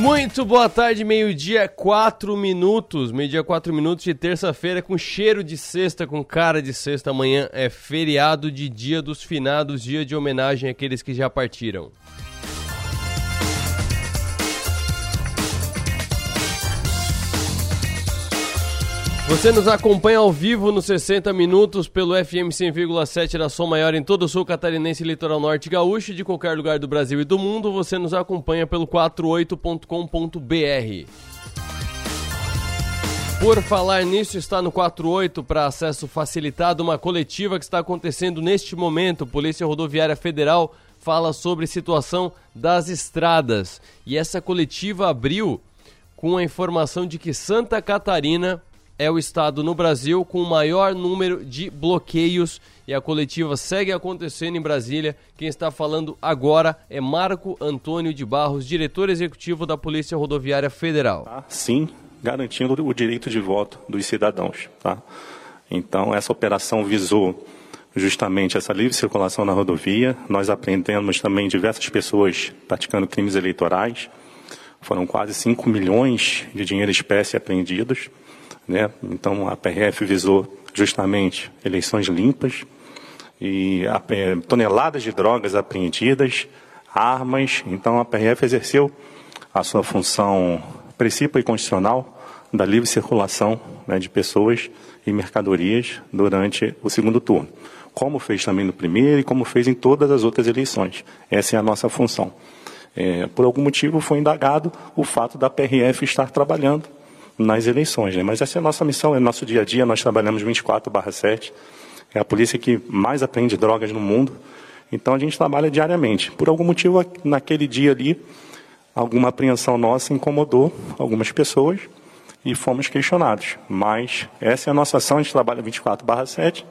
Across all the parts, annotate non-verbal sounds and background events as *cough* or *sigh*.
Muito boa tarde, meio-dia, quatro minutos. Meio-dia, quatro minutos de terça-feira, com cheiro de sexta, com cara de sexta. Amanhã é feriado de Dia dos Finados, dia de homenagem àqueles que já partiram. Você nos acompanha ao vivo nos 60 minutos pelo FM 100,7 da Som Maior em todo o sul catarinense e litoral norte gaúcho. De qualquer lugar do Brasil e do mundo, você nos acompanha pelo 48.com.br. Por falar nisso, está no 48 para acesso facilitado uma coletiva que está acontecendo neste momento. Polícia Rodoviária Federal fala sobre situação das estradas. E essa coletiva abriu com a informação de que Santa Catarina é o estado no Brasil com o maior número de bloqueios e a coletiva segue acontecendo em Brasília. Quem está falando agora é Marco Antônio de Barros, diretor executivo da Polícia Rodoviária Federal. Tá, sim, garantindo o direito de voto dos cidadãos. Tá? Então, essa operação visou justamente essa livre circulação na rodovia. Nós apreendemos também diversas pessoas praticando crimes eleitorais. Foram quase 5 milhões de dinheiro espécie apreendidos. Né? Então a PRF visou justamente eleições limpas e é, toneladas de drogas apreendidas, armas. Então a PRF exerceu a sua função principal e constitucional da livre circulação né, de pessoas e mercadorias durante o segundo turno, como fez também no primeiro e como fez em todas as outras eleições. Essa é a nossa função. É, por algum motivo foi indagado o fato da PRF estar trabalhando nas eleições. Né? Mas essa é a nossa missão, é nosso dia a dia. Nós trabalhamos 24/7. É a polícia que mais aprende drogas no mundo. Então a gente trabalha diariamente. Por algum motivo, naquele dia ali, alguma apreensão nossa incomodou algumas pessoas e fomos questionados. Mas essa é a nossa ação, a gente trabalha 24/7,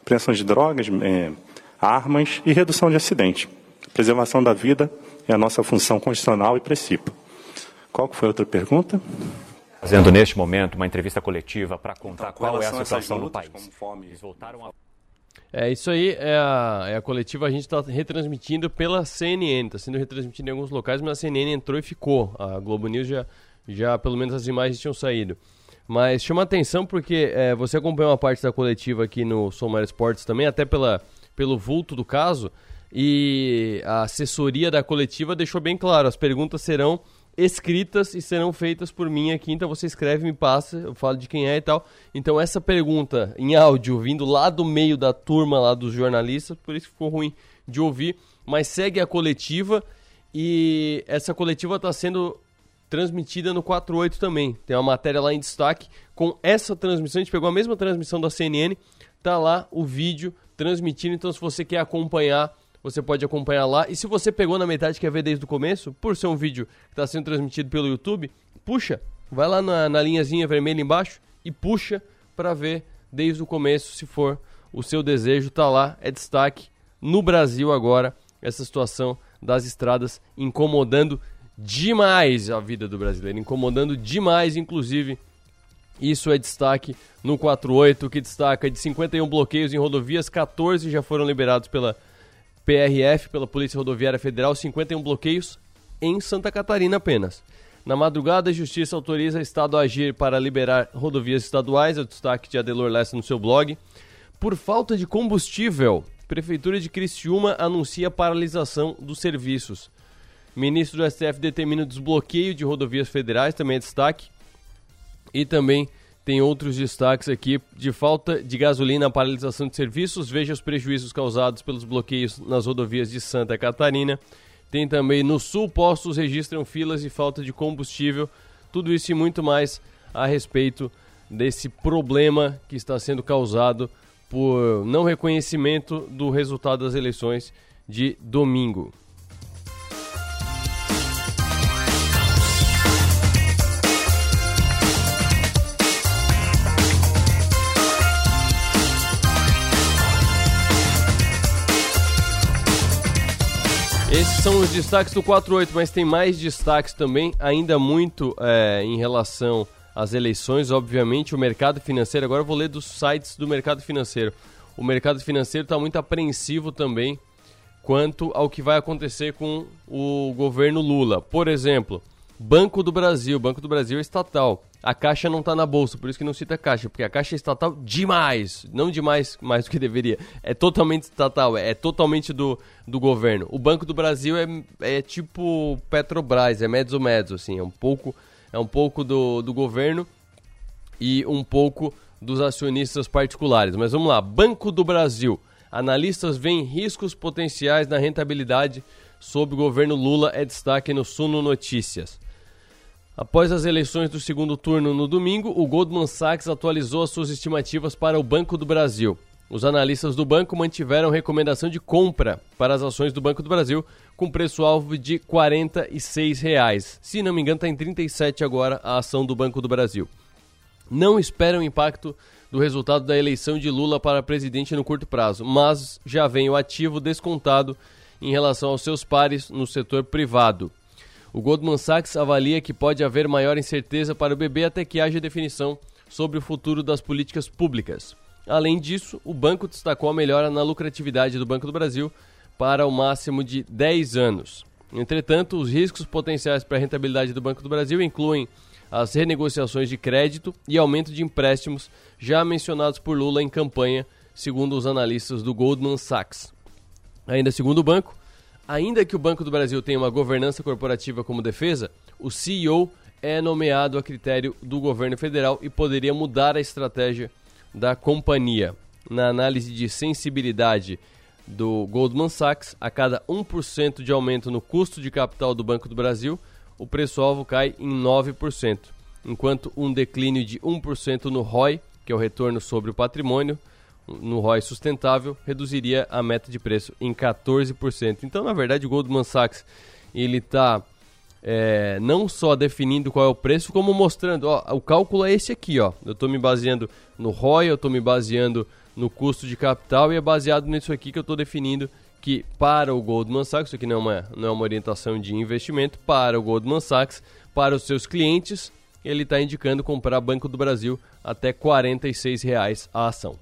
apreensão de drogas, é, armas e redução de acidente. Preservação da vida é a nossa função constitucional e princípio. Qual foi a outra pergunta? Fazendo neste momento uma entrevista coletiva para contar então, qual é a situação no país. Eles voltaram a... É, isso aí é a, é a coletiva, a gente está retransmitindo pela CNN, está sendo retransmitido em alguns locais, mas a CNN entrou e ficou. A Globo News já, já pelo menos as imagens tinham saído. Mas chama atenção porque é, você acompanhou uma parte da coletiva aqui no Somar Esportes também, até pela, pelo vulto do caso, e a assessoria da coletiva deixou bem claro, as perguntas serão escritas e serão feitas por mim aqui. Então você escreve, me passa, eu falo de quem é e tal. Então essa pergunta em áudio, vindo lá do meio da turma lá dos jornalistas, por isso ficou ruim de ouvir. Mas segue a coletiva e essa coletiva está sendo transmitida no 48 também. Tem uma matéria lá em destaque com essa transmissão. A gente pegou a mesma transmissão da CNN, tá lá o vídeo transmitindo. Então se você quer acompanhar você pode acompanhar lá. E se você pegou na metade e quer ver desde o começo, por ser um vídeo que está sendo transmitido pelo YouTube, puxa, vai lá na, na linhazinha vermelha embaixo e puxa para ver desde o começo, se for o seu desejo, tá lá, é destaque no Brasil agora, essa situação das estradas incomodando demais a vida do brasileiro, incomodando demais, inclusive. Isso é destaque no 48, que destaca de 51 bloqueios em rodovias, 14 já foram liberados pela PRF, pela Polícia Rodoviária Federal, 51 bloqueios em Santa Catarina apenas. Na madrugada, a Justiça autoriza o Estado a agir para liberar rodovias estaduais, é o destaque de Adelor Lessa no seu blog. Por falta de combustível, Prefeitura de Criciúma anuncia paralisação dos serviços. Ministro do STF determina o desbloqueio de rodovias federais, também é destaque. E também tem outros destaques aqui de falta de gasolina, paralisação de serviços. Veja os prejuízos causados pelos bloqueios nas rodovias de Santa Catarina. Tem também no sul, postos registram filas e falta de combustível. Tudo isso e muito mais a respeito desse problema que está sendo causado por não reconhecimento do resultado das eleições de domingo. Esses são os destaques do 48, mas tem mais destaques também, ainda muito é, em relação às eleições, obviamente. O mercado financeiro, agora eu vou ler dos sites do mercado financeiro. O mercado financeiro está muito apreensivo também quanto ao que vai acontecer com o governo Lula. Por exemplo, Banco do Brasil. Banco do Brasil é estatal. A Caixa não está na bolsa, por isso que não cita a Caixa, porque a Caixa é estatal demais. Não demais mais do que deveria. É totalmente estatal, é, totalmente do, do governo. O Banco do Brasil é, é tipo Petrobras, é mezzo mezzo, assim, é um pouco, é um pouco do, do governo e um pouco dos acionistas particulares. Mas vamos lá, Banco do Brasil. Analistas veem riscos potenciais na rentabilidade sob o governo Lula, é destaque no Suno Notícias. Após as eleições do segundo turno no domingo, o Goldman Sachs atualizou as suas estimativas para o Banco do Brasil. Os analistas do banco mantiveram recomendação de compra para as ações do Banco do Brasil com preço-alvo de 46 reais. Se não me engano, está em 37 agora a ação do Banco do Brasil. Não esperam impacto do resultado da eleição de Lula para presidente no curto prazo, mas já vem o ativo descontado em relação aos seus pares no setor privado. O Goldman Sachs avalia que pode haver maior incerteza para o BB até que haja definição sobre o futuro das políticas públicas. Além disso, o banco destacou a melhora na lucratividade do Banco do Brasil para o máximo de 10 anos. Entretanto, os riscos potenciais para a rentabilidade do Banco do Brasil incluem as renegociações de crédito e aumento de empréstimos já mencionados por Lula em campanha, segundo os analistas do Goldman Sachs. Ainda segundo o banco, Ainda que o Banco do Brasil tenha uma governança corporativa como defesa, o CEO é nomeado a critério do governo federal e poderia mudar a estratégia da companhia. Na análise de sensibilidade do Goldman Sachs, a cada 1% de aumento no custo de capital do Banco do Brasil, o preço-alvo cai em 9%, enquanto um declínio de 1% no ROI, que é o retorno sobre o patrimônio, no ROI sustentável, reduziria a meta de preço em 14%. Então, na verdade, o Goldman Sachs ele está é, não só definindo qual é o preço, como mostrando, ó, o cálculo é esse aqui, ó. Eu estou me baseando no ROI, eu estou me baseando no custo de capital e é baseado nisso aqui que eu estou definindo que para o Goldman Sachs, isso aqui não é, uma, não é uma orientação de investimento, para o Goldman Sachs, para os seus clientes, ele está indicando comprar Banco do Brasil até 46 reais a ação.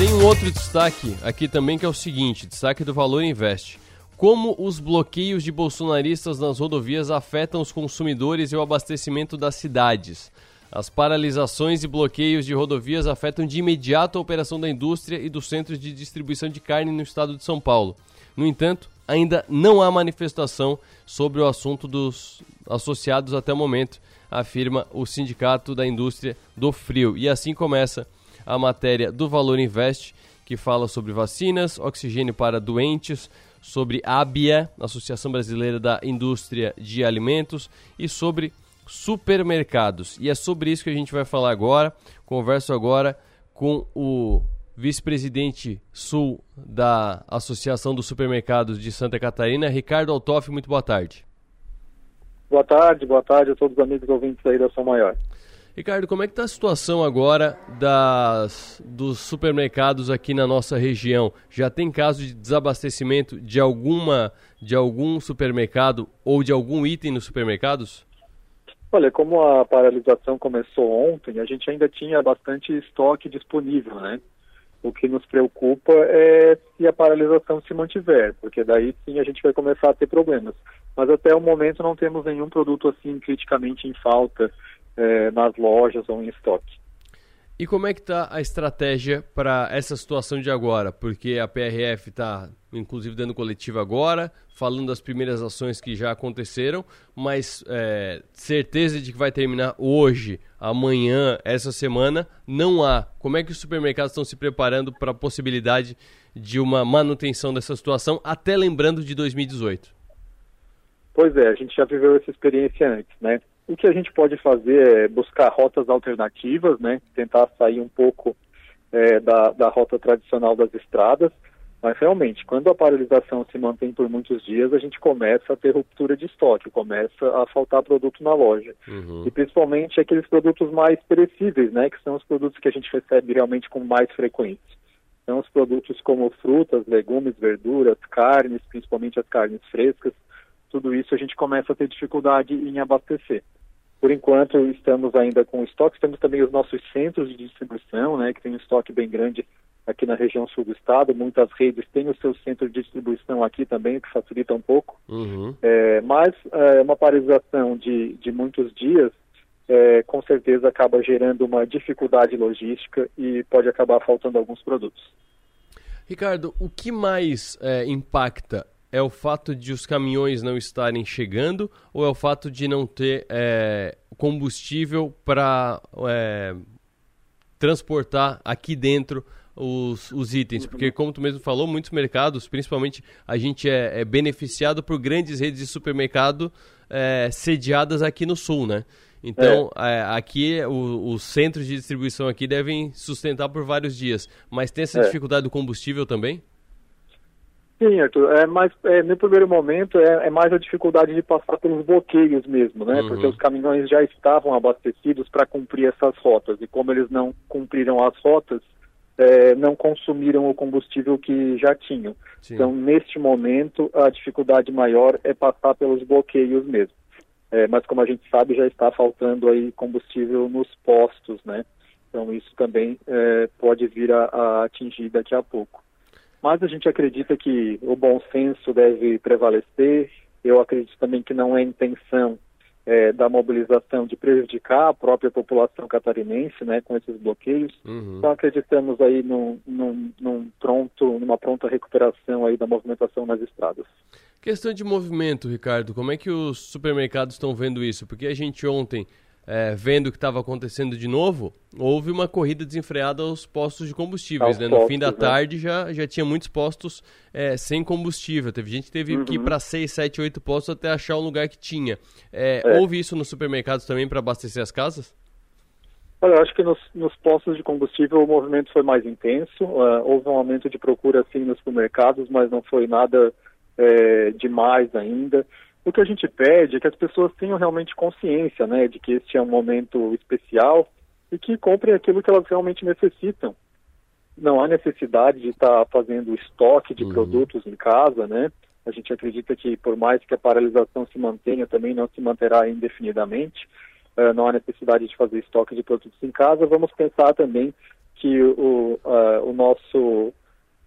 Tem um outro destaque aqui também que é o seguinte: destaque do Valor Invest. Como os bloqueios de bolsonaristas nas rodovias afetam os consumidores e o abastecimento das cidades. As paralisações e bloqueios de rodovias afetam de imediato a operação da indústria e dos centros de distribuição de carne no estado de São Paulo. No entanto, ainda não há manifestação sobre o assunto dos associados até o momento, afirma o Sindicato da Indústria do Frio. E assim começa a matéria do Valor Invest, que fala sobre vacinas, oxigênio para doentes, sobre ABIA, Associação Brasileira da Indústria de Alimentos, e sobre supermercados. E é sobre isso que a gente vai falar agora. Converso agora com o vice-presidente sul da Associação dos Supermercados de Santa Catarina, Ricardo Altoff. Muito boa tarde. Boa tarde, boa tarde a todos os amigos ouvintes aí da São Maior. Ricardo, como é que está a situação agora das, dos supermercados aqui na nossa região? Já tem caso de desabastecimento de alguma de algum supermercado ou de algum item nos supermercados? Olha, como a paralisação começou ontem, a gente ainda tinha bastante estoque disponível, né? O que nos preocupa é se a paralisação se mantiver, porque daí sim a gente vai começar a ter problemas. Mas até o momento não temos nenhum produto assim criticamente em falta é, nas lojas ou em estoque. E como é que está a estratégia para essa situação de agora? Porque a PRF está, inclusive, dando coletiva agora, falando das primeiras ações que já aconteceram, mas é, certeza de que vai terminar hoje, amanhã, essa semana, não há. Como é que os supermercados estão se preparando para a possibilidade de uma manutenção dessa situação, até lembrando de 2018? Pois é, a gente já viveu essa experiência antes, né? O que a gente pode fazer é buscar rotas alternativas, né? Tentar sair um pouco é, da, da rota tradicional das estradas. Mas realmente, quando a paralisação se mantém por muitos dias, a gente começa a ter ruptura de estoque, começa a faltar produto na loja. Uhum. E principalmente aqueles produtos mais perecíveis, né? Que são os produtos que a gente recebe realmente com mais frequência. São os produtos como frutas, legumes, verduras, carnes, principalmente as carnes frescas. Tudo isso a gente começa a ter dificuldade em abastecer. Por enquanto, estamos ainda com estoque, temos também os nossos centros de distribuição, né, que tem um estoque bem grande aqui na região sul do estado. Muitas redes têm o seu centro de distribuição aqui também, o que facilita um pouco. Uhum. É, mas é, uma paralisação de, de muitos dias, é, com certeza acaba gerando uma dificuldade logística e pode acabar faltando alguns produtos. Ricardo, o que mais é, impacta é o fato de os caminhões não estarem chegando ou é o fato de não ter é, combustível para é, transportar aqui dentro os, os, itens? Porque, como tu mesmo falou, muitos mercados, principalmente a gente é, é beneficiado por grandes redes de supermercado é, sediadas aqui no sul, né? Então, é. é aqui, o, os centros de distribuição aqui devem sustentar por vários dias. Mas tem essa é. dificuldade do combustível também? Sim, Arthur. É, mas é, no primeiro momento é, é, mais a dificuldade de passar pelos bloqueios mesmo, né? Uhum. Porque os caminhões já estavam abastecidos para cumprir essas rotas. E como eles não cumpriram as rotas, é, não consumiram o combustível que já tinham. Sim. Então, neste momento, a dificuldade maior é passar pelos bloqueios mesmo. É, mas como a gente sabe, já está faltando aí combustível nos postos, né? Então isso também é, pode vir a, a, atingir daqui a pouco. Mas a gente acredita que o bom senso deve prevalecer. Eu acredito também que não é intenção é, da mobilização de prejudicar a própria população catarinense, né, com esses bloqueios. Uhum. Então acreditamos aí num, num, num pronto, numa pronta recuperação aí da movimentação nas estradas. Questão de movimento, Ricardo, como é que os supermercados estão vendo isso? Porque a gente ontem, é, vendo o que estava acontecendo de novo, houve uma corrida desenfreada aos postos de combustíveis. Né? No fim da né? tarde já, já tinha muitos postos é, sem combustível. Teve gente que teve uhum. que ir para 6, 7, 8 postos até achar um lugar que tinha. É, é. houve isso nos supermercados também para abastecer as casas? Olha, eu acho que nos, nos, postos de combustível o movimento foi mais intenso. Uh, houve um aumento de procura sim nos supermercados, mas não foi nada é, demais ainda. O que a gente pede é que as pessoas tenham realmente consciência, né, de que este é um momento especial e que comprem aquilo que elas realmente necessitam. Não há necessidade de estar fazendo estoque de uhum. produtos em casa, né? A gente acredita que por mais que a paralisação se mantenha, também não se manterá indefinidamente. Uh, não há necessidade de fazer estoque de produtos em casa. Vamos pensar também que o, uh, o nosso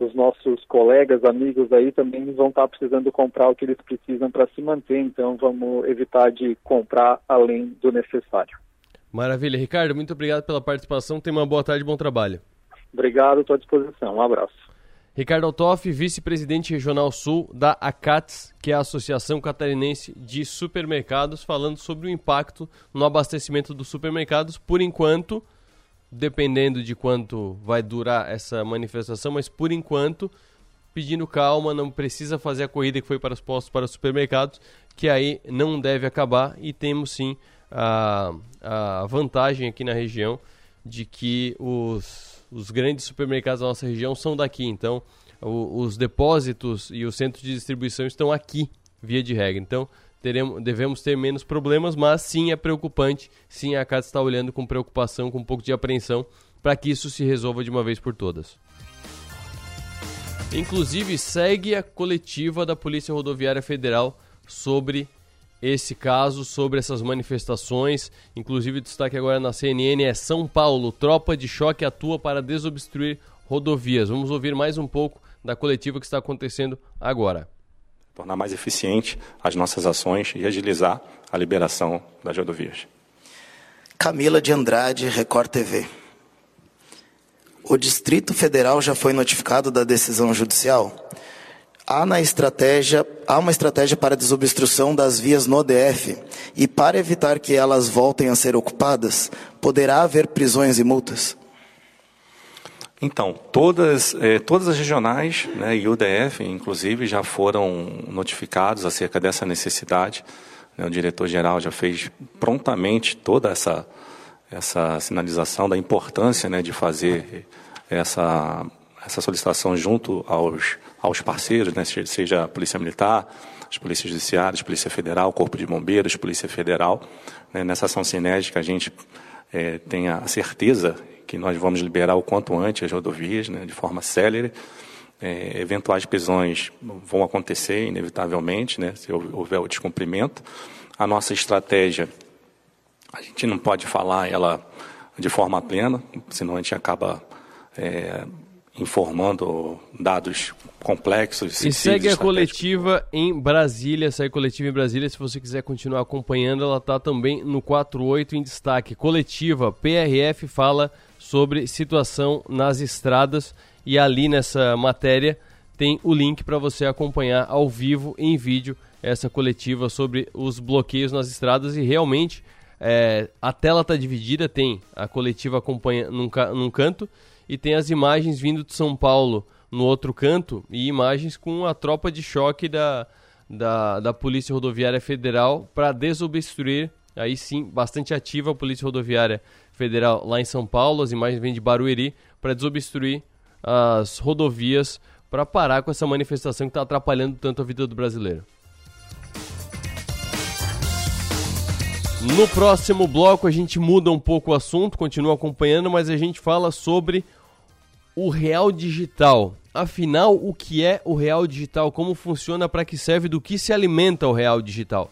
os nossos colegas, amigos aí também vão estar precisando comprar o que eles precisam para se manter, então vamos evitar de comprar além do necessário. Maravilha. Ricardo, muito obrigado pela participação. Tenha uma boa tarde e bom trabalho. Obrigado, estou à disposição. Um abraço. Ricardo Altoff, vice-presidente regional sul da ACATS, que é a Associação Catarinense de Supermercados, falando sobre o impacto no abastecimento dos supermercados. Por enquanto, dependendo de quanto vai durar essa manifestação, mas por enquanto, pedindo calma, não precisa fazer a corrida que foi para os postos para os supermercados, que aí não deve acabar e temos sim a, a vantagem aqui na região de que os, os grandes supermercados da nossa região são daqui, então o, os depósitos e os centros de distribuição estão aqui, via de regra. Então, teremos, devemos ter menos problemas, mas sim é preocupante, sim a casa está olhando com preocupação, com um pouco de apreensão, para que isso se resolva de uma vez por todas. Inclusive, segue a coletiva da Polícia Rodoviária Federal sobre esse caso, sobre essas manifestações. Inclusive, destaque agora na CNN é São Paulo, tropa de choque atua para desobstruir rodovias. Vamos ouvir mais um pouco da coletiva que está acontecendo agora tornar mais eficiente as nossas ações e agilizar a liberação das rodovias. Camila de Andrade, Record TV. O Distrito Federal já foi notificado da decisão judicial? Há, na estratégia, há uma estratégia para desobstrução das vias no DF e para evitar que elas voltem a ser ocupadas, poderá haver prisões e multas? Então, todas, eh, todas as regionais né, e o DF, inclusive, já foram notificados acerca dessa necessidade. Né, o diretor-geral já fez prontamente toda essa, essa sinalização da importância né, de fazer essa, essa solicitação junto aos, aos parceiros, né, seja a Polícia Militar, as Polícias Judiciárias, Polícia Federal, Corpo de Bombeiros, Polícia Federal. Né, nessa ação cinética, a gente é, tem a certeza que nós vamos liberar o quanto antes as rodovias, né, de forma célere. É, eventuais prisões vão acontecer, inevitavelmente, né, se houver o descumprimento. A nossa estratégia, a gente não pode falar ela de forma plena, senão a gente acaba é, informando dados complexos. E segue a coletiva em Brasília, segue a coletiva em Brasília, se você quiser continuar acompanhando, ela está também no 48 em destaque. Coletiva, PRF fala sobre situação nas estradas. E ali nessa matéria tem o link para você acompanhar ao vivo, em vídeo, essa coletiva sobre os bloqueios nas estradas. E realmente é, a tela está dividida, tem a coletiva acompanha num, num canto e tem as imagens vindo de São Paulo no outro canto e imagens com a tropa de choque da, da, da Polícia Rodoviária Federal para desobstruir, aí sim, bastante ativa a Polícia Rodoviária Federal lá em São Paulo, as imagens vêm de Barueri, para desobstruir as rodovias para parar com essa manifestação que está atrapalhando tanto a vida do brasileiro. No próximo bloco a gente muda um pouco o assunto, continua acompanhando, mas a gente fala sobre o real digital. Afinal, o que é o real digital? Como funciona? Para que serve? Do que se alimenta o real digital?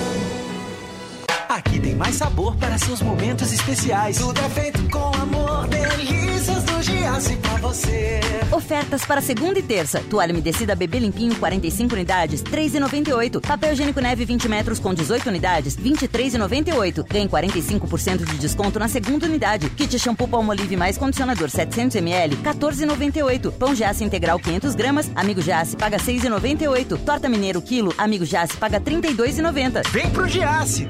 Mais sabor para seus momentos especiais. Tudo é feito com amor, delícias do Giasse pra você. Ofertas para segunda e terça. Toalha umedecida bebê limpinho 45 unidades, 3,98. Papel higiênico neve 20 metros com 18 unidades, 23,98. Ganhe 45% de desconto na segunda unidade. Kit shampoo Palmolive mais condicionador 700 ml, 14,98. Pão Giasse integral 500 gramas, Amigo Giasse paga 6,98. Torta Mineiro quilo, Amigo Giasse paga 32,90. Vem pro Giasse.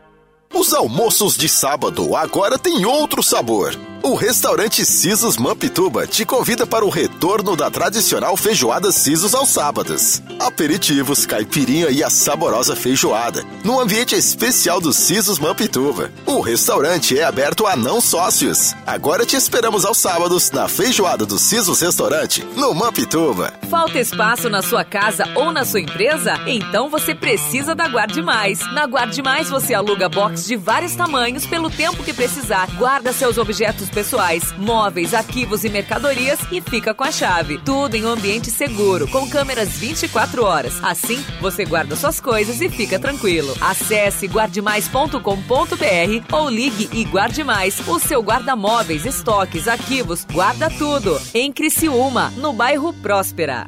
Os almoços de sábado agora têm outro sabor. O restaurante Sisos Mampituba te convida para o retorno da tradicional feijoada Sisos aos sábados. Aperitivos, caipirinha e a saborosa feijoada, no ambiente especial do Sisos Mampituba. O restaurante é aberto a não sócios. Agora te esperamos aos sábados na feijoada do Sisos Restaurante, no Mampituba. Falta espaço na sua casa ou na sua empresa? Então você precisa da Guarde Mais. Na Guarde Mais você aluga box de vários tamanhos pelo tempo que precisar. Guarda seus objetos pessoais, móveis, arquivos e mercadorias e fica com a chave. Tudo em um ambiente seguro, com câmeras 24 horas. Assim, você guarda suas coisas e fica tranquilo. Acesse guardemais.com.br ou ligue e guarde mais. O seu guarda-móveis, estoques, arquivos, guarda tudo. Em Criciúma, no bairro Próspera.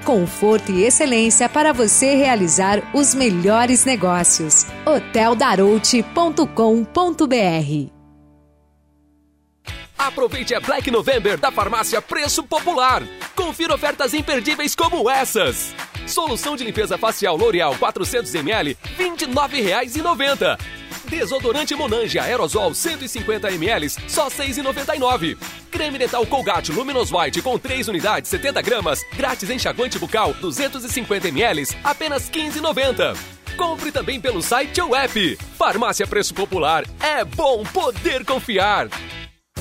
conforto e excelência para você realizar os melhores negócios. hoteldarouti.com.br Aproveite a Black November da farmácia Preço Popular. Confira ofertas imperdíveis como essas. Solução de limpeza facial L'Oreal 400ml, R$ 29,90. Desodorante Monange Aerosol 150 ml, só 6,99. Creme dental Colgate Luminous White com 3 unidades, 70 gramas, grátis enxaguante bucal 250 ml, apenas 15,90. Compre também pelo site ou app. Farmácia Preço Popular. É bom poder confiar.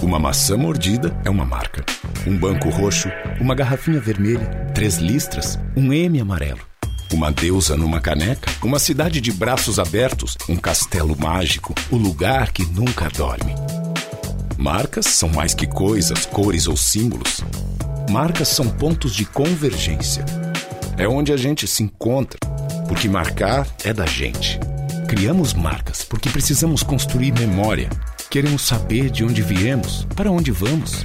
Uma maçã mordida é uma marca. Um banco roxo, uma garrafinha vermelha, três listras, um M amarelo. Uma deusa numa caneca, uma cidade de braços abertos, um castelo mágico, o lugar que nunca dorme. Marcas são mais que coisas, cores ou símbolos. Marcas são pontos de convergência. É onde a gente se encontra, porque marcar é da gente. Criamos marcas porque precisamos construir memória Queremos saber de onde viemos, para onde vamos.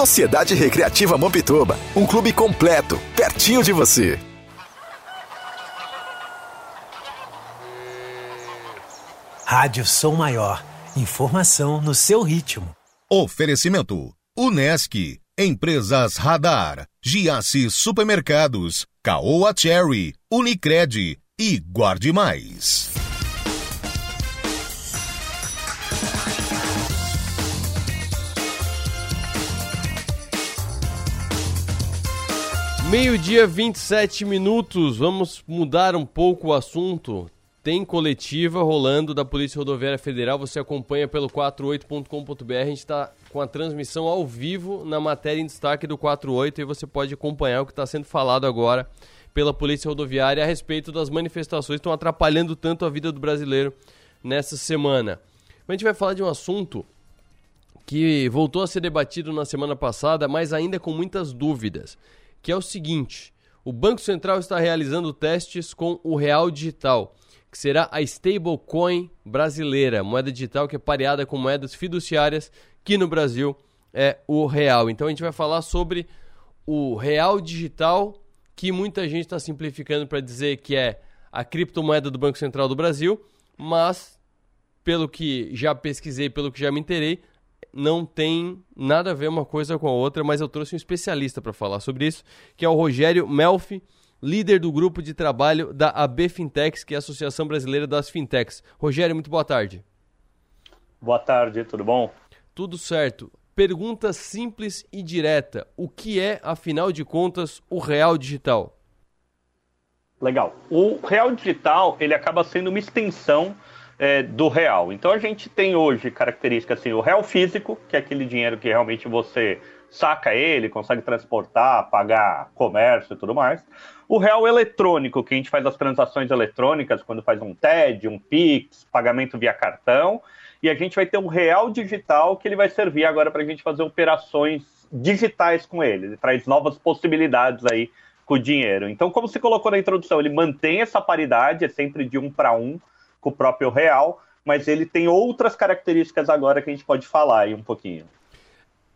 Sociedade Recreativa Mampituba, um clube completo, pertinho de você. Rádio Som Maior. Informação no seu ritmo. Oferecimento: Unesc, Empresas Radar, Giasse Supermercados, Caoa Cherry, Unicred e Guarde Mais. Meio-dia, 27 minutos. Vamos mudar um pouco o assunto. Tem coletiva rolando da Polícia Rodoviária Federal. Você acompanha pelo 48.com.br. A gente está com a transmissão ao vivo na matéria em destaque do 48 e você pode acompanhar o que está sendo falado agora pela Polícia Rodoviária a respeito das manifestações que estão atrapalhando tanto a vida do brasileiro nessa semana. A gente vai falar de um assunto que voltou a ser debatido na semana passada, mas ainda com muitas dúvidas que é o seguinte: o Banco Central está realizando testes com o Real Digital, que será a stablecoin brasileira, moeda digital que é pareada com moedas fiduciárias, que no Brasil é o real. Então a gente vai falar sobre o real digital, que muita gente está simplificando para dizer que é a criptomoeda do Banco Central do Brasil, mas pelo que já pesquisei, pelo que já me interei, não tem nada a ver uma coisa com a outra, mas eu trouxe um especialista para falar sobre isso, que é o Rogério Melfi, líder do grupo de trabalho da AB Fintechs, que é a Associação Brasileira das Fintechs. Rogério, muito boa tarde. Boa tarde, tudo bom? Tudo certo. Pergunta simples e direta: o que é, afinal de contas, o real digital? Legal. O real digital ele acaba sendo uma extensão é, do real. Então a gente tem hoje características assim, o real físico, que é aquele dinheiro que realmente você saca ele, consegue transportar, pagar comércio e tudo mais. O real eletrônico, que a gente faz as transações eletrônicas, quando faz um TED, um PIX, pagamento via cartão. E a gente vai ter um real digital que ele vai servir agora para a gente fazer operações digitais com ele. Ele traz novas possibilidades aí com o dinheiro. Então, como você colocou na introdução, ele mantém essa paridade, é sempre de um para um com o próprio real, mas ele tem outras características agora que a gente pode falar aí um pouquinho.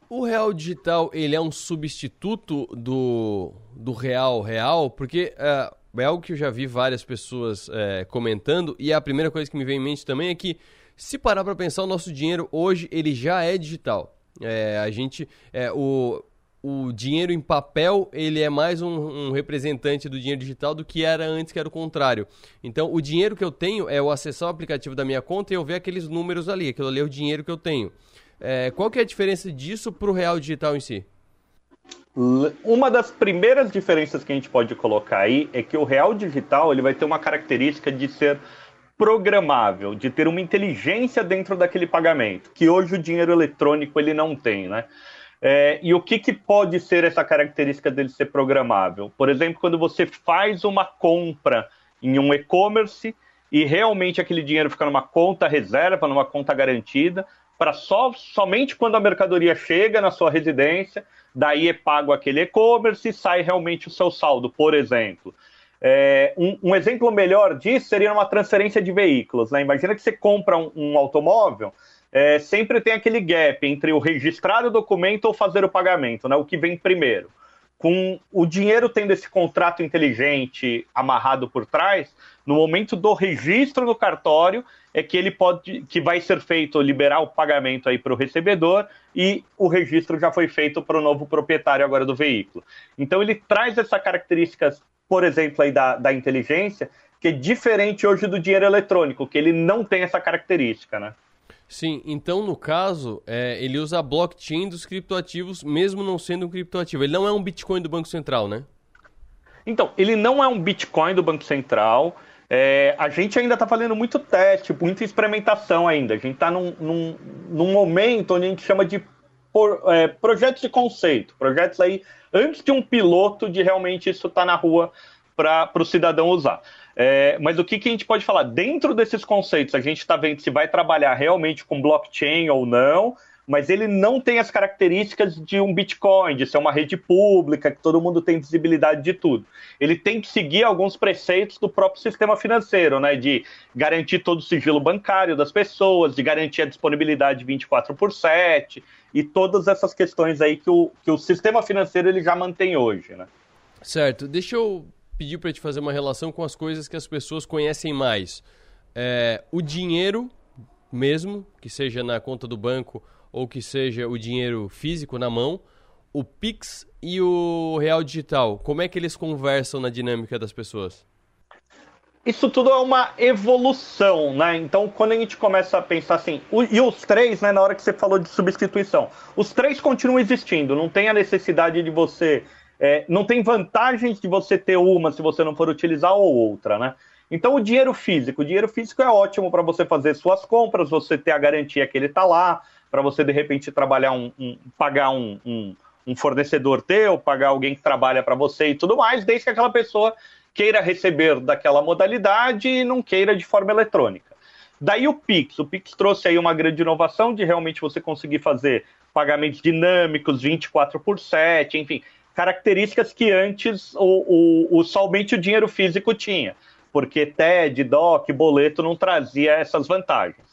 O real digital, ele é um substituto do, do real real? Porque é, é algo que eu já vi várias pessoas é, comentando e a primeira coisa que me vem em mente também é que se parar para pensar, o nosso dinheiro hoje ele já é digital. É, a gente, é, o, o dinheiro em papel ele é mais um, um, representante do dinheiro digital do que era antes, que era o contrário. Então, o dinheiro que eu tenho é o acessar o aplicativo da minha conta e eu ver aqueles números ali. Aquilo ali é o dinheiro que eu tenho. É, qual que é a diferença disso para o real digital em si? Uma das primeiras diferenças que a gente pode colocar aí é que o real digital ele vai ter uma característica de ser programável, de ter uma inteligência dentro daquele pagamento, que hoje o dinheiro eletrônico ele não tem, né? É, e o que, que pode ser essa característica dele ser programável? Por exemplo, quando você faz uma compra em um e-commerce e realmente aquele dinheiro fica numa conta reserva, numa conta garantida, para só, somente quando a mercadoria chega na sua residência, daí é pago aquele e-commerce e sai realmente o seu saldo, por exemplo. É, um, um, exemplo melhor disso seria uma transferência de veículos. Né? Imagina que você compra um, um automóvel, é, sempre tem aquele gap entre o registrar o documento ou fazer o pagamento, né? o que vem primeiro. Com o dinheiro tendo esse contrato inteligente amarrado por trás, no momento do registro no cartório é que ele pode, que vai ser feito liberar o pagamento aí para o recebedor e o registro já foi feito para o novo proprietário agora do veículo. Então ele traz essa característica por exemplo, aí da, da inteligência, que é diferente hoje do dinheiro eletrônico, que ele não tem essa característica, né? Sim, então no caso, é, ele usa a blockchain dos criptoativos, mesmo não sendo um criptoativo. Ele não é um Bitcoin do Banco Central, né? Então, ele não é um Bitcoin do Banco Central. É, a gente ainda está fazendo muito teste, muita experimentação ainda. A gente está num, num, num, momento onde a gente chama de por, é, projetos de conceito, projetos aí antes de um piloto de realmente isso estar tá na rua para o cidadão usar. É, mas o que, que a gente pode falar? Dentro desses conceitos, a gente está vendo se vai trabalhar realmente com blockchain ou não, mas ele não tem as características de um Bitcoin, de ser uma rede pública, que todo mundo tem visibilidade de tudo. Ele tem que seguir alguns preceitos do próprio sistema financeiro, né? De garantir todo o sigilo bancário das pessoas, de garantir a disponibilidade 24 por 7 e todas essas questões aí que o, que o sistema financeiro ele já mantém hoje, né? Certo. Deixa eu pedir para te fazer uma relação com as coisas que as pessoas conhecem mais. É, o dinheiro mesmo, que seja na conta do banco ou que seja o dinheiro físico na mão, o Pix e o Real Digital, como é que eles conversam na dinâmica das pessoas? Isso tudo é uma evolução, né? Então, quando a gente começa a pensar assim, e os três, né, na hora que você falou de substituição, os três continuam existindo, não tem a necessidade de você. É, não tem vantagens de você ter uma se você não for utilizar ou outra, né? Então, o dinheiro físico, o dinheiro físico é ótimo para você fazer suas compras, você ter a garantia que ele está lá, para você de repente trabalhar um, um pagar um, um, um, fornecedor teu, pagar alguém que trabalha para você e tudo mais, desde que aquela pessoa queira receber daquela modalidade e não queira de forma eletrônica. Daí o Pix. O Pix trouxe aí uma grande inovação de realmente você conseguir fazer pagamentos dinâmicos, 24 por 7, enfim, características que antes o, o, o somente o dinheiro físico tinha, porque TED, DOC, boleto não trazia essas vantagens.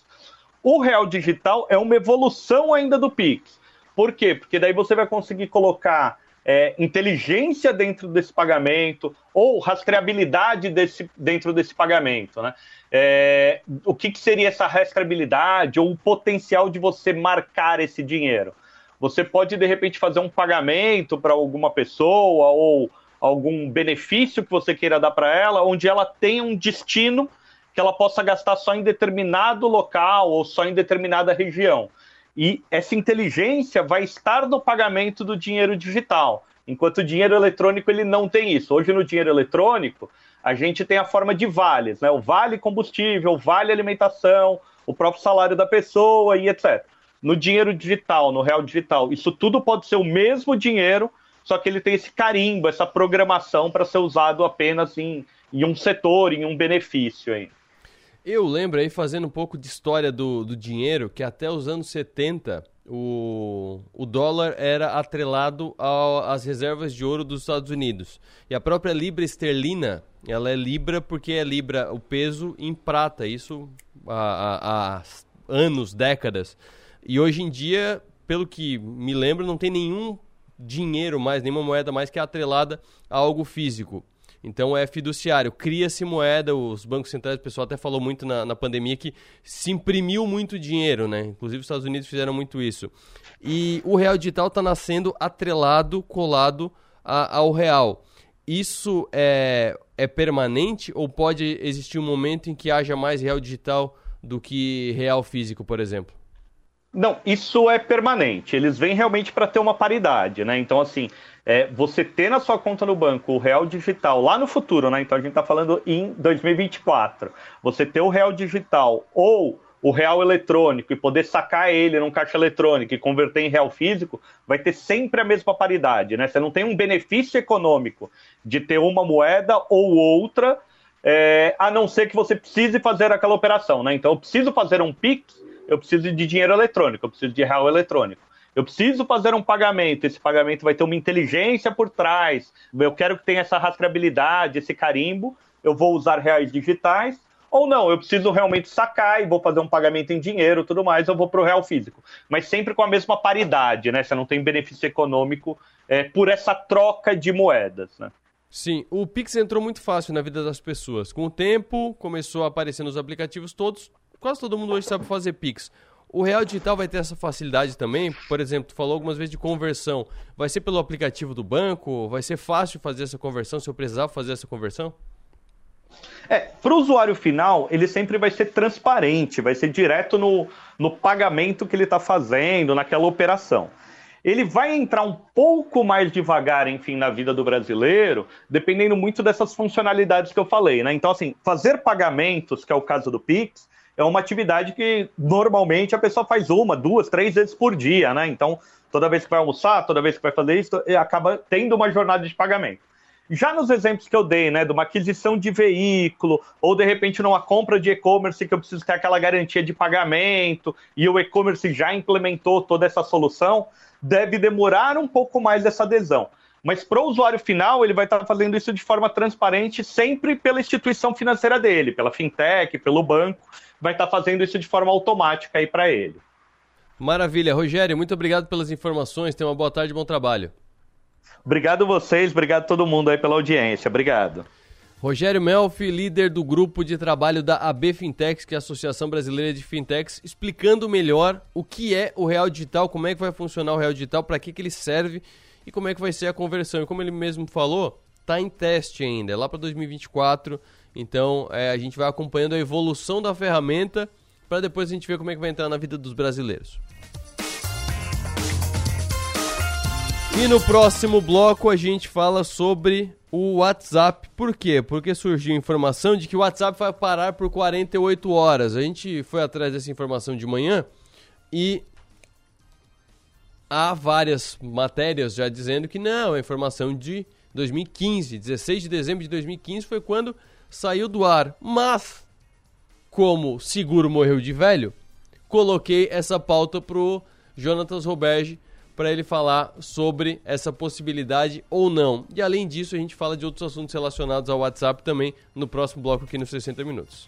O real digital é uma evolução ainda do Pix. Por quê? Porque daí você vai conseguir colocar é, inteligência dentro desse pagamento ou rastreabilidade desse, dentro desse pagamento. Né? É, o que, que seria essa rastreabilidade ou o potencial de você marcar esse dinheiro? Você pode, de repente, fazer um pagamento para alguma pessoa ou algum benefício que você queira dar para ela, onde ela tem um destino que ela possa gastar só em determinado local ou só em determinada região. E essa inteligência vai estar no pagamento do dinheiro digital, enquanto o dinheiro eletrônico ele não tem isso. Hoje no dinheiro eletrônico a gente tem a forma de vales, né? O vale combustível, o vale alimentação, o próprio salário da pessoa e etc. No dinheiro digital, no real digital, isso tudo pode ser o mesmo dinheiro, só que ele tem esse carimbo, essa programação para ser usado apenas em, em um setor, em um benefício aí. Eu lembro aí, fazendo um pouco de história do, do dinheiro, que até os anos 70 o, o dólar era atrelado às reservas de ouro dos Estados Unidos. E a própria libra esterlina, ela é libra porque é libra o peso em prata, isso há, há anos, décadas. E hoje em dia, pelo que me lembro, não tem nenhum dinheiro mais, nenhuma moeda mais que é atrelada a algo físico. Então é fiduciário, cria-se moeda, os bancos centrais, o pessoal até falou muito na, na pandemia que se imprimiu muito dinheiro, né? Inclusive os Estados Unidos fizeram muito isso. E o real digital está nascendo atrelado, colado a, ao real. Isso é, é permanente ou pode existir um momento em que haja mais real digital do que real físico, por exemplo? Não, isso é permanente. Eles vêm realmente para ter uma paridade, né? Então, assim, é, você ter na sua conta no banco o real digital lá no futuro, né? Então a gente está falando em 2024. Você ter o real digital ou o real eletrônico e poder sacar ele num caixa eletrônico e converter em real físico, vai ter sempre a mesma paridade, né? Você não tem um benefício econômico de ter uma moeda ou outra, é, a não ser que você precise fazer aquela operação, né? Então eu preciso fazer um PIX, eu preciso de dinheiro eletrônico, eu preciso de real eletrônico. Eu preciso fazer um pagamento, esse pagamento vai ter uma inteligência por trás, eu quero que tenha essa rastreabilidade, esse carimbo, eu vou usar reais digitais, ou não, eu preciso realmente sacar e vou fazer um pagamento em dinheiro tudo mais, eu vou para o real físico. Mas sempre com a mesma paridade, né? Você não tem benefício econômico é, por essa troca de moedas, né? Sim, o Pix entrou muito fácil na vida das pessoas. Com o tempo, começou a aparecer nos aplicativos todos, quase todo mundo hoje sabe fazer Pix. O Real Digital vai ter essa facilidade também? Por exemplo, tu falou algumas vezes de conversão. Vai ser pelo aplicativo do banco? Vai ser fácil fazer essa conversão se eu precisar fazer essa conversão? É, para o usuário final, ele sempre vai ser transparente, vai ser direto no, no pagamento que ele está fazendo, naquela operação. Ele vai entrar um pouco mais devagar, enfim, na vida do brasileiro, dependendo muito dessas funcionalidades que eu falei, né? Então, assim, fazer pagamentos, que é o caso do Pix, é uma atividade que normalmente a pessoa faz uma, duas, três vezes por dia, né? Então, toda vez que vai almoçar, toda vez que vai fazer isso, acaba tendo uma jornada de pagamento. Já nos exemplos que eu dei, né, de uma aquisição de veículo, ou de repente numa compra de e-commerce que eu preciso ter aquela garantia de pagamento, e o e-commerce já implementou toda essa solução, deve demorar um pouco mais essa adesão. Mas para o usuário final, ele vai estar fazendo isso de forma transparente, sempre pela instituição financeira dele, pela fintech, pelo banco vai estar tá fazendo isso de forma automática aí para ele. Maravilha. Rogério, muito obrigado pelas informações. Tenha uma boa tarde e bom trabalho. Obrigado vocês, obrigado todo mundo aí pela audiência. Obrigado. Rogério Melfi, líder do grupo de trabalho da AB Fintechs, que é a Associação Brasileira de Fintechs, explicando melhor o que é o Real Digital, como é que vai funcionar o Real Digital, para que, que ele serve e como é que vai ser a conversão. E como ele mesmo falou, está em teste ainda, é lá para 2024 então é, a gente vai acompanhando a evolução da ferramenta para depois a gente ver como é que vai entrar na vida dos brasileiros. E no próximo bloco a gente fala sobre o WhatsApp. Por quê? Porque surgiu informação de que o WhatsApp vai parar por 48 horas. A gente foi atrás dessa informação de manhã e há várias matérias já dizendo que não, é informação de 2015, 16 de dezembro de 2015 foi quando saiu do ar. Mas, como seguro morreu de velho, coloquei essa pauta pro Jonatas Roberge para ele falar sobre essa possibilidade ou não. E além disso, a gente fala de outros assuntos relacionados ao WhatsApp também no próximo bloco aqui nos 60 minutos.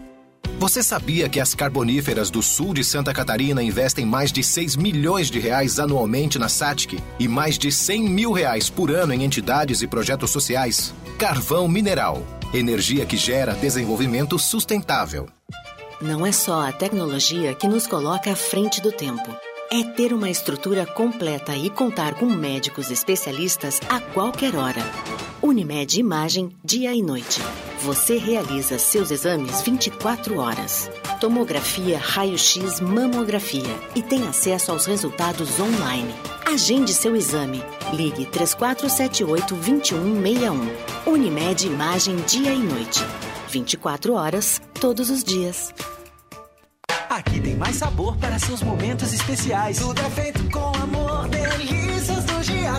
Você sabia que as carboníferas do sul de Santa Catarina investem mais de 6 milhões de reais anualmente na SATIC e mais de 100 mil reais por ano em entidades e projetos sociais? Carvão Mineral. Energia que gera desenvolvimento sustentável. Não é só a tecnologia que nos coloca à frente do tempo. É ter uma estrutura completa e contar com médicos especialistas a qualquer hora. Unimed Imagem, dia e noite. Você realiza seus exames 24 horas. Tomografia, raio-x, mamografia e tem acesso aos resultados online. Agende seu exame. Ligue 3478-2161. Unimed Imagem Dia e Noite. 24 horas, todos os dias. Aqui tem mais sabor para seus momentos especiais. Tudo é feito com amor, delícias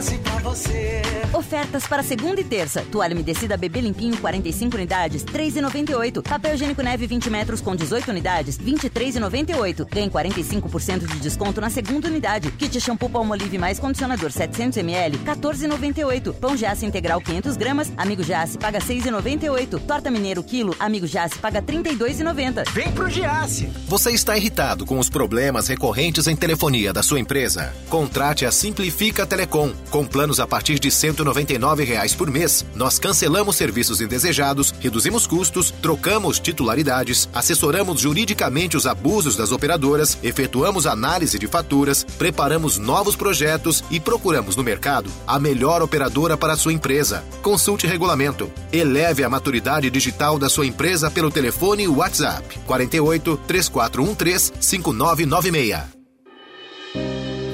Giasse pra você. Ofertas para segunda e terça. Toalha umedecida bebê limpinho 45 unidades, 3,98. Papel higiênico neve 20 metros com 18 unidades, 23,98. Ganhe 45% de desconto na segunda unidade. Kit shampoo Palmolive mais condicionador 700 ml, 14,98. Pão Giasse integral 500 gramas, Amigo Giasse paga 6,98. Torta Mineiro quilo, Amigo Giasse paga 32,90. Vem pro Giasse. Você está irritado com os problemas recorrentes em telefonia da sua empresa? Contrate a Simplifica Telecom. Com planos a partir de 199 reais por mês, nós cancelamos serviços indesejados, reduzimos custos, trocamos titularidades, assessoramos juridicamente os abusos das operadoras, efetuamos análise de faturas, preparamos novos projetos e procuramos no mercado a melhor operadora para a sua empresa. Consulte regulamento. Eleve a maturidade digital da sua empresa pelo telefone WhatsApp 48 3413 5996.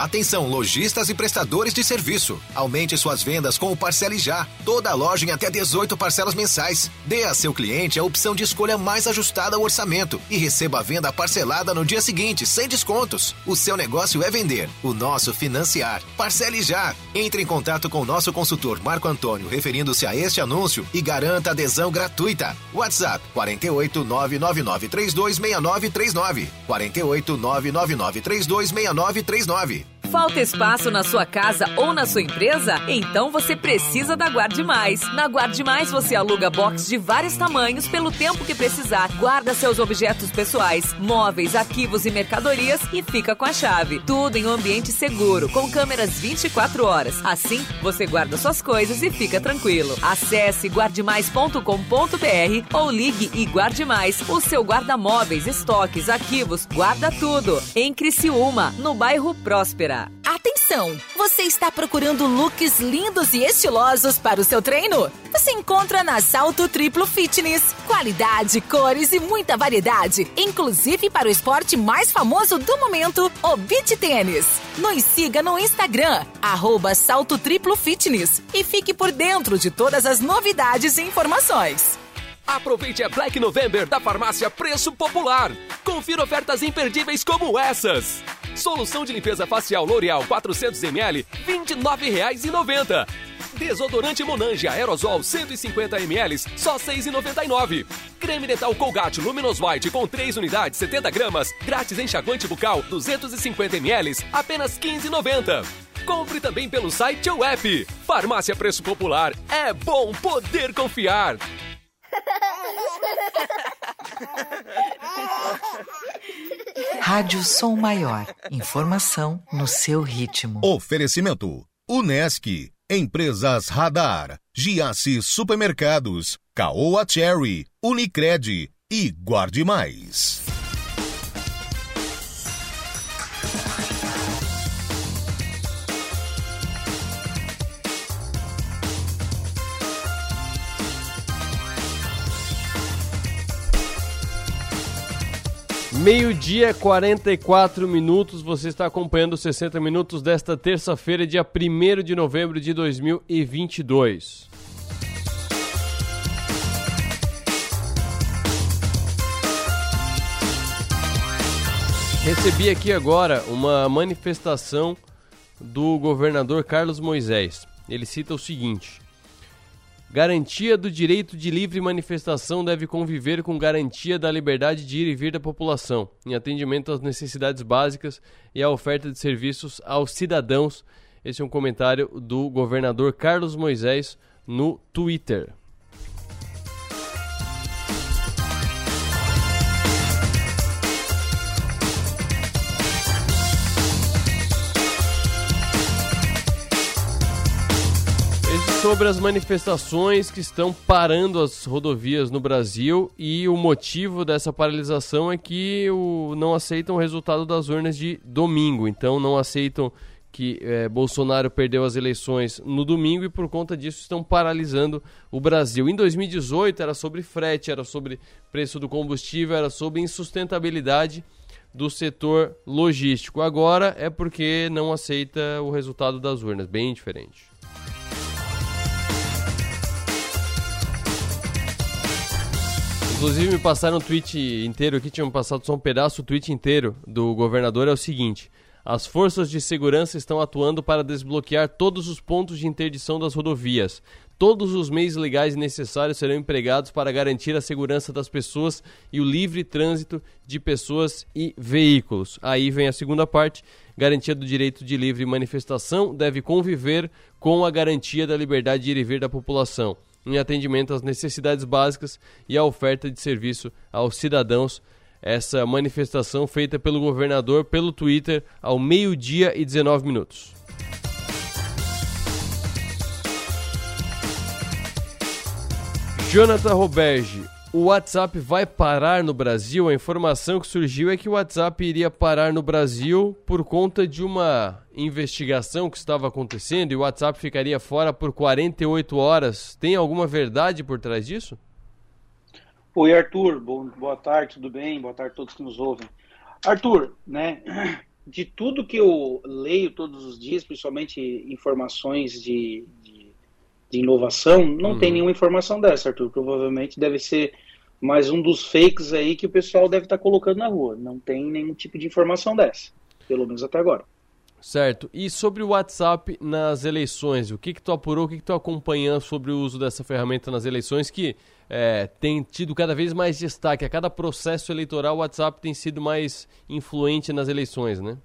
Atenção, lojistas e prestadores de serviço. Aumente suas vendas com o Parcele Já. Toda loja em até 18 parcelas mensais. Dê a seu cliente a opção de escolha mais ajustada ao orçamento e receba a venda parcelada no dia seguinte, sem descontos. O seu negócio é vender, o nosso financiar. Parcele Já. Entre em contato com o nosso consultor Marco Antônio referindo-se a este anúncio e garanta adesão gratuita. WhatsApp 48 999 326939. 48 999 326939. Falta espaço na sua casa ou na sua empresa? Então você precisa da Guarde Mais. Na Guarde Mais você aluga box de vários tamanhos pelo tempo que precisar. Guarda seus objetos pessoais, móveis, arquivos e mercadorias e fica com a chave. Tudo em um ambiente seguro, com câmeras 24 horas. Assim, você guarda suas coisas e fica tranquilo. Acesse guardemais.com.br ou ligue e guarde mais. O seu guarda-móveis, estoques, arquivos, guarda tudo. Em Criciúma, no bairro Próspera. Atenção! Você está procurando looks lindos e estilosos para o seu treino? Você encontra na Salto Triplo Fitness. Qualidade, cores e muita variedade, inclusive para o esporte mais famoso do momento, o beach tênis. Nos siga no Instagram, arroba Salto Triplo Fitness e fique por dentro de todas as novidades e informações. Aproveite a Black November da farmácia Preço Popular. Confira ofertas imperdíveis como essas. Solução de limpeza facial L'Oreal 400ml, R$ 29,90. Desodorante Monange Aerosol 150ml, só R$ 6,99. Creme dental Colgate Luminous White com 3 unidades, 70 gramas, grátis enxaguante bucal 250ml, apenas R$ 15,90. Compre também pelo site ou app. Farmácia Preço Popular. É bom poder confiar. *laughs* Rádio Som Maior. Informação no seu ritmo. Oferecimento: Unesc, Empresas Radar, Giasse Supermercados, Caoa Cherry, Unicred e Guarde Mais. Meio-dia, 44 minutos. Você está acompanhando os 60 minutos desta terça-feira, dia 1 de novembro de 2022. Recebi aqui agora uma manifestação do governador Carlos Moisés. Ele cita o seguinte: Garantia do direito de livre manifestação deve conviver com garantia da liberdade de ir e vir da população, em atendimento às necessidades básicas e à oferta de serviços aos cidadãos Esse é um comentário do governador Carlos Moisés no Twitter. Sobre as manifestações que estão parando as rodovias no Brasil e o motivo dessa paralisação é que o, não aceitam o resultado das urnas de domingo. Então não aceitam que é, Bolsonaro perdeu as eleições no domingo e por conta disso estão paralisando o Brasil. Em 2018 era sobre frete, era sobre preço do combustível, era sobre insustentabilidade do setor logístico. Agora é porque não aceita o resultado das urnas, bem diferente. Inclusive me passaram um tweet inteiro aqui, tinham passado só um pedaço, o tweet inteiro do governador é o seguinte: as forças de segurança estão atuando para desbloquear todos os pontos de interdição das rodovias. Todos os meios legais necessários serão empregados para garantir a segurança das pessoas e o livre trânsito de pessoas e veículos. Aí vem a segunda parte: garantia do direito de livre manifestação deve conviver com a garantia da liberdade de ir e vir da população em atendimento às necessidades básicas e à oferta de serviço aos cidadãos. Essa manifestação feita pelo governador pelo Twitter ao meio-dia e 19 minutos. Jonathan Roberge, o WhatsApp vai parar no Brasil? A informação que surgiu é que o WhatsApp iria parar no Brasil por conta de uma investigação que estava acontecendo e o WhatsApp ficaria fora por 48 horas. Tem alguma verdade por trás disso? Oi, Arthur. Bom, boa tarde, tudo bem? Boa tarde a todos que nos ouvem. Arthur, né? De tudo que eu leio todos os dias, principalmente informações de, de inovação, não uhum. tem nenhuma informação dessa, Arthur. Provavelmente deve ser mais um dos fakes aí que o pessoal deve estar tá colocando na rua. Não tem nenhum tipo de informação dessa, pelo menos até agora. Certo. E sobre o WhatsApp nas eleições, o que que tu apurou, o que que tu acompanhando sobre o uso dessa ferramenta nas eleições que é, tem tido cada vez mais destaque? A cada processo eleitoral o WhatsApp tem sido mais influente nas eleições, né?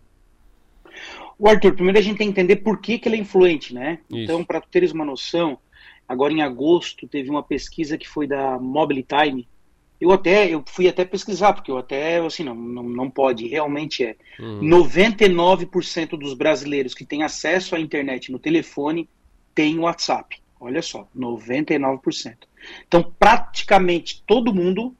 O Arthur, primeiro a gente tem que entender por que, que ele é influente, né? Isso. Então, para teres uma noção, agora em agosto teve uma pesquisa que foi da Mobile Time. Eu até eu fui até pesquisar, porque eu até, assim, não, não, não pode, realmente é. Uhum. 99% dos brasileiros que têm acesso à internet no telefone têm WhatsApp. Olha só, 99%. Então, praticamente todo mundo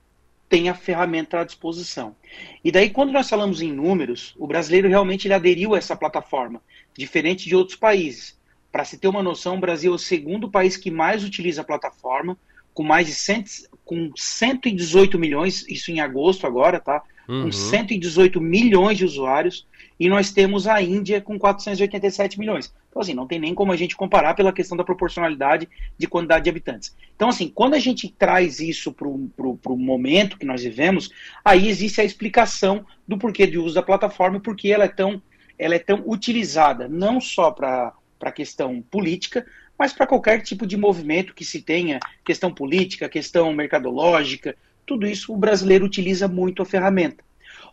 tem a ferramenta à disposição. E daí, quando nós falamos em números, o brasileiro realmente ele aderiu a essa plataforma, diferente de outros países. Para se ter uma noção, o Brasil é o segundo país que mais utiliza a plataforma, com mais de 100, com 118 milhões, isso em agosto agora, tá? Uhum. Com 118 milhões de usuários, e nós temos a Índia com 487 milhões. Então, assim, não tem nem como a gente comparar pela questão da proporcionalidade de quantidade de habitantes. Então, assim, quando a gente traz isso para o momento que nós vivemos, aí existe a explicação do porquê de uso da plataforma e por que ela é tão, ela é tão utilizada, não só para a questão política, mas para qualquer tipo de movimento que se tenha, questão política, questão mercadológica, tudo isso o brasileiro utiliza muito a ferramenta.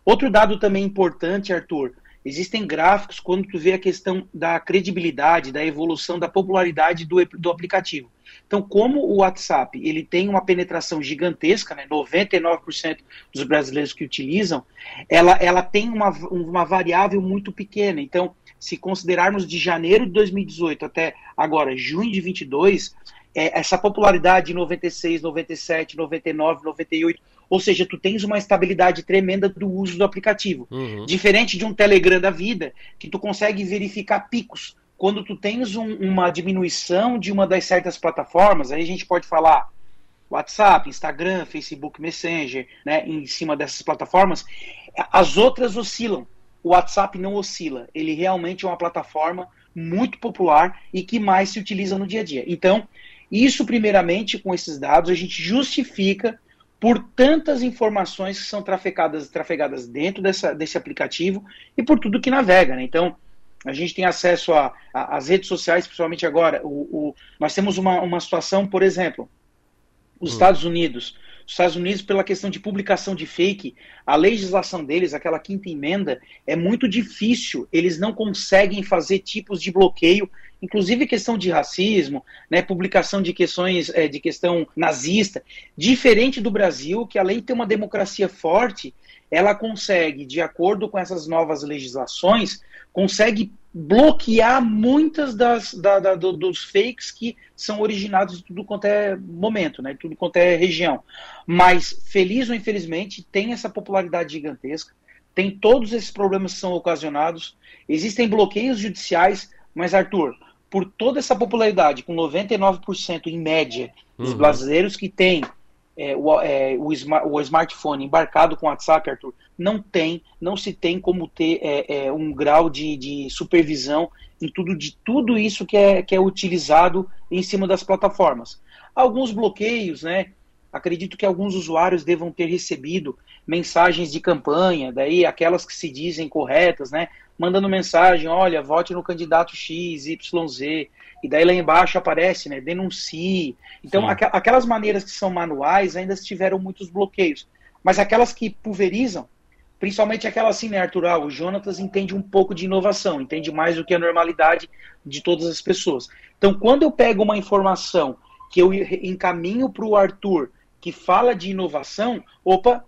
Outro dado também importante, Arthur, Existem gráficos quando tu vê a questão da credibilidade, da evolução, da popularidade do, do aplicativo. Então, como o WhatsApp ele tem uma penetração gigantesca, né, 99% dos brasileiros que utilizam, ela, ela tem uma, uma variável muito pequena. Então, se considerarmos de janeiro de 2018 até agora, junho de 22, é, essa popularidade de 96, 97, 99, 98 ou seja, tu tens uma estabilidade tremenda do uso do aplicativo. Uhum. Diferente de um Telegram da vida, que tu consegue verificar picos. Quando tu tens um, uma diminuição de uma das certas plataformas, aí a gente pode falar WhatsApp, Instagram, Facebook Messenger, né, em cima dessas plataformas, as outras oscilam. O WhatsApp não oscila. Ele realmente é uma plataforma muito popular e que mais se utiliza no dia a dia. Então, isso primeiramente com esses dados a gente justifica por tantas informações que são trafegadas, trafegadas dentro dessa, desse aplicativo e por tudo que navega. Né? Então, a gente tem acesso às redes sociais, principalmente agora. O, o, nós temos uma, uma situação, por exemplo, os hum. Estados Unidos, Os Estados Unidos, pela questão de publicação de fake, a legislação deles, aquela quinta emenda, é muito difícil. Eles não conseguem fazer tipos de bloqueio, inclusive questão de racismo, né, publicação de questões é, de questão nazista. Diferente do Brasil, que além de ter uma democracia forte, ela consegue, de acordo com essas novas legislações, consegue bloquear muitas das da, da, do, dos fakes que são originados de tudo quanto é momento, né, de tudo quanto é região. Mas, feliz ou infelizmente, tem essa popularidade gigantesca, tem todos esses problemas que são ocasionados, existem bloqueios judiciais, mas, Arthur, por toda essa popularidade, com 99% em média dos uhum. brasileiros que têm é, o, é, o, o, smartphone embarcado com WhatsApp, Arthur, não tem, não se tem como ter é, é, um grau de, de, supervisão em tudo de tudo isso que é, que é utilizado em cima das plataformas. Alguns bloqueios, né? Acredito que alguns usuários devam ter recebido mensagens de campanha, daí aquelas que se dizem corretas, né? Mandando mensagem, olha, vote no candidato X, Y, Z. E daí lá embaixo aparece, né? Denuncie. Então, aqu aquelas maneiras que são manuais ainda tiveram muitos bloqueios. Mas aquelas que pulverizam, principalmente aquelas assim, né, Arthur? Ah, o Jonatas entende um pouco de inovação, entende mais do que a normalidade de todas as pessoas. Então, quando eu pego uma informação que eu encaminho para o Arthur, que fala de inovação, opa,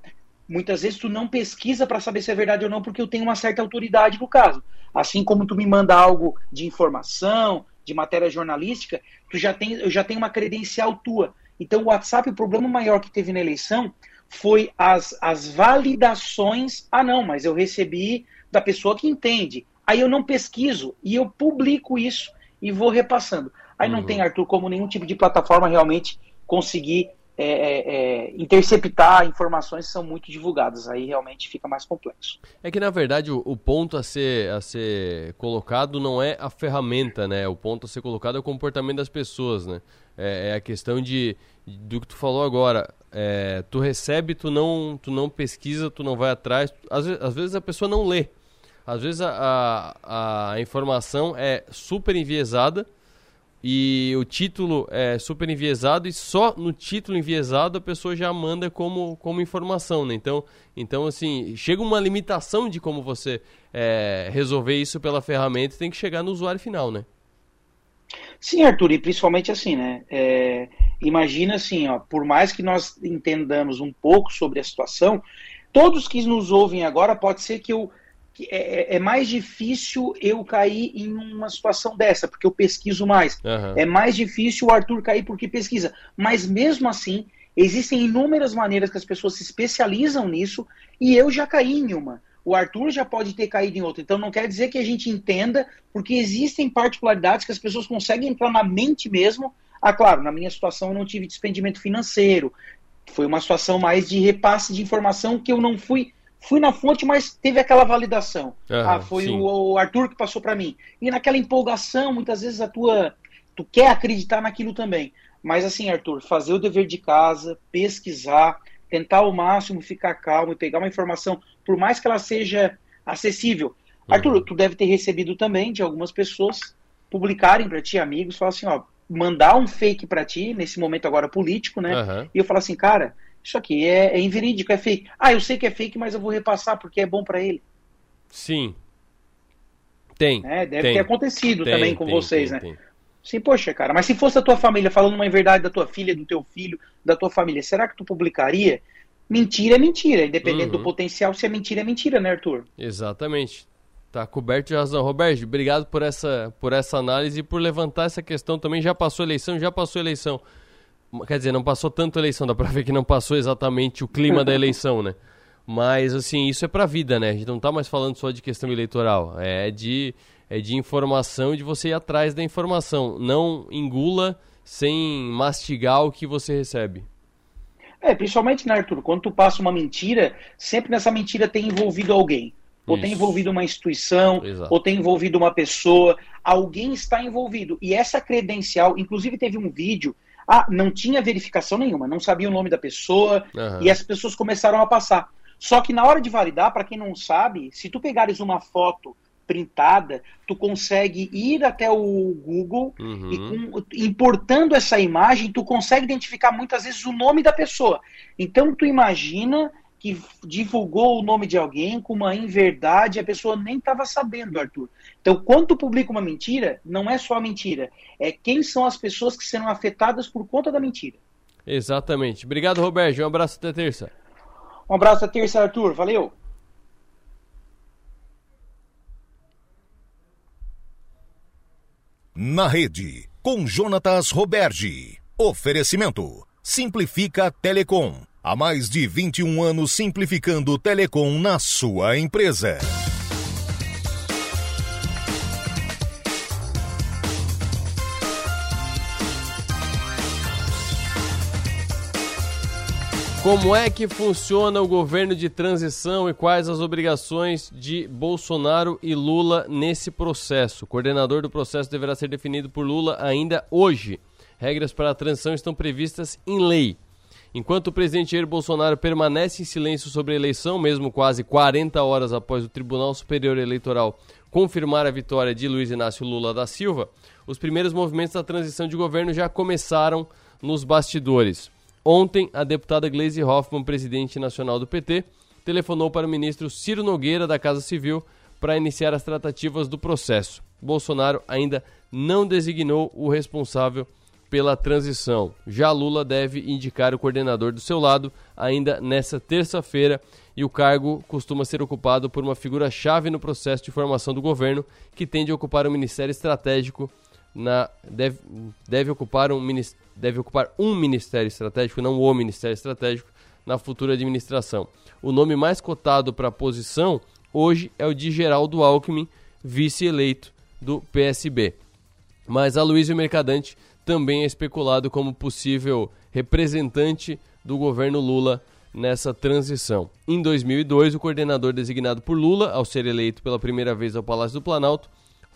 muitas vezes tu não pesquisa para saber se é verdade ou não, porque eu tenho uma certa autoridade no caso. Assim como tu me manda algo de informação, de matéria jornalística, tu já tem, eu já tenho uma credencial tua. Então, o WhatsApp, o problema maior que teve na eleição foi as, as validações. Ah, não, mas eu recebi da pessoa que entende. Aí eu não pesquiso e eu publico isso e vou repassando. Aí uhum. não tem, Arthur, como nenhum tipo de plataforma realmente conseguir é, é, é, interceptar informações que são muito divulgadas. Aí realmente fica mais complexo. É que na verdade o, o, ponto a ser, a ser colocado não é a ferramenta, né? O ponto a ser colocado é o comportamento das pessoas, né? É, é a questão de do que tu falou agora. É, tu recebe, tu não, tu não pesquisa, tu não vai atrás. Às, às vezes a pessoa não lê. Às vezes a, a, a informação é super enviesada e o título é super enviesado e só no título enviesado a pessoa já manda como, como informação, né? Então, então, assim, chega uma limitação de como você é, resolver isso pela ferramenta tem que chegar no usuário final, né? Sim, Arthur, e principalmente assim, né? É, imagina assim, ó, por mais que nós entendamos um pouco sobre a situação, todos que nos ouvem agora, pode ser que eu é, é, é, mais difícil eu cair em uma situação dessa, porque eu pesquiso mais. Uhum. É mais difícil o Arthur cair porque pesquisa. Mas mesmo assim, existem inúmeras maneiras que as pessoas se especializam nisso e eu já caí em uma. O Arthur já pode ter caído em outra. Então não quer dizer que a gente entenda, porque existem particularidades que as pessoas conseguem entrar na mente mesmo. Ah, claro, na minha situação eu não tive despendimento financeiro. Foi uma situação mais de repasse de informação que eu não fui fui na fonte, mas teve aquela validação. Uhum, ah, foi o, o, Arthur que passou para mim. E naquela empolgação, muitas vezes a tua tu quer acreditar naquilo também. Mas assim, Arthur, fazer o dever de casa, pesquisar, tentar ao máximo ficar calmo e pegar uma informação, por mais que ela seja acessível. Uhum. Arthur, tu deve ter recebido também de algumas pessoas publicarem para ti, amigos, falar assim, ó, mandar um fake para ti, nesse momento agora político, né? Uhum. E eu falar assim, cara, isso aqui é, é inverídico, é fake. Ah, eu sei que é fake, mas eu vou repassar porque é bom para ele. Sim. Tem. É, deve tem. ter acontecido tem, também com tem, vocês, né? Sim, poxa, cara, mas se fosse a tua família falando uma verdade da tua filha, do teu filho, da tua família, será que tu publicaria? Mentira é mentira, independente uhum. do potencial, se é mentira é mentira, né, Arthur? Exatamente. Tá coberto de razão. Roberto, obrigado por essa, por essa análise e por levantar essa questão também. Já passou eleição, já passou eleição. Quer dizer, não passou tanto a eleição, dá pra ver que não passou exatamente o clima da eleição, né? Mas, assim, isso é pra vida, né? A gente não tá mais falando só de questão eleitoral. É de, é de informação e de você ir atrás da informação. Não engula sem mastigar o que você recebe. É, principalmente, né, Arthur? Quando tu passa uma mentira, sempre nessa mentira tem envolvido alguém. Ou Isso. tem envolvido uma instituição, Exato. ou tem envolvido uma pessoa. Alguém está envolvido. E essa credencial, inclusive teve um vídeo ah, não tinha verificação nenhuma, não sabia o nome da pessoa uhum. e as pessoas começaram a passar. Só que na hora de validar, para quem não sabe, se tu pegares uma foto printada, tu consegue ir até o Google Uhum. e com- importando essa imagem, tu consegue identificar muitas vezes o nome da pessoa. Então tu imagina que divulgou o nome de alguém com uma inverdade, a pessoa nem estava sabendo, Arthur. Então, quando tu publica uma mentira, não é só a mentira, é quem são as pessoas que serão afetadas por conta da mentira. Exatamente. Obrigado, Roberto. Um abraço até terça. Um abraço até terça, Arthur. Valeu! Na rede, com Jonatas Roberge. Oferecimento: Simplifica Telecom. Há mais de 21 anos simplificando telecom na sua empresa. Como é que funciona o governo de transição e quais as obrigações de Bolsonaro e Lula nesse processo? O coordenador do processo deverá ser definido por Lula ainda hoje. Regras para a transição estão previstas em lei. Enquanto o presidente Jair Bolsonaro permanece em silêncio sobre a eleição, mesmo quase 40 horas após o Tribunal Superior Eleitoral confirmar a vitória de Luiz Inácio Lula da Silva, os primeiros movimentos da transição de governo já começaram nos bastidores. Ontem, a deputada Gleisi Hoffmann, presidente nacional do PT, telefonou para o ministro Ciro Nogueira da Casa Civil para iniciar as tratativas do processo. Bolsonaro ainda não designou o responsável pela transição. Já Lula deve indicar o coordenador do seu lado ainda nessa terça-feira e o cargo costuma ser ocupado por uma figura-chave no processo de formação do governo que tende a ocupar um ministério estratégico na deve, deve ocupar um deve ocupar um ministério estratégico, não o ministério estratégico na futura administração. O nome mais cotado para a posição hoje é o de Geraldo Alckmin, vice-eleito do PSB. Mas Aloysio Mercadante também é especulado como possível representante do governo Lula nessa transição. Em 2002, o coordenador designado por Lula, ao ser eleito pela primeira vez ao Palácio do Planalto,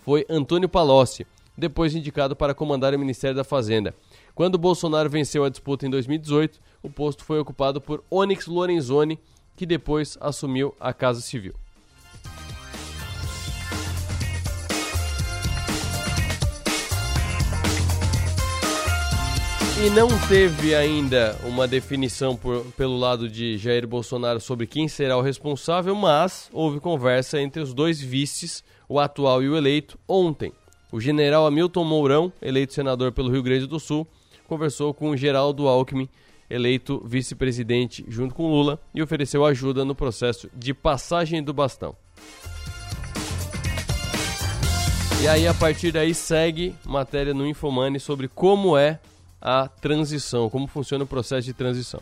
foi Antônio Palocci, depois indicado para comandar o Ministério da Fazenda. Quando Bolsonaro venceu a disputa em 2018, o posto foi ocupado por Onyx Lorenzoni, que depois assumiu a Casa Civil. E não teve ainda uma definição por- pelo lado de Jair Bolsonaro sobre quem será o responsável, mas houve conversa entre os dois vices, o atual e o eleito, ontem. O general Hamilton Mourão, eleito senador pelo Rio Grande do Sul, conversou com o Geraldo Alckmin, eleito vice-presidente junto com Lula, e ofereceu ajuda no processo de passagem do bastão. E aí, a partir daí, segue matéria no Infomani sobre como é a transição, como funciona o processo de transição.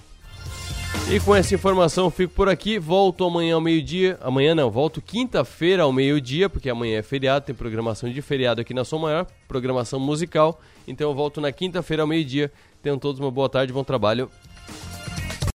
E com essa informação fico por aqui, volto amanhã ao meio-dia. Amanhã não, volto quinta-feira ao meio-dia, porque amanhã é feriado, tem programação de feriado aqui na Som Maior, programação musical. Então eu volto na quinta-feira ao meio-dia. Tenham todos uma boa tarde, bom trabalho.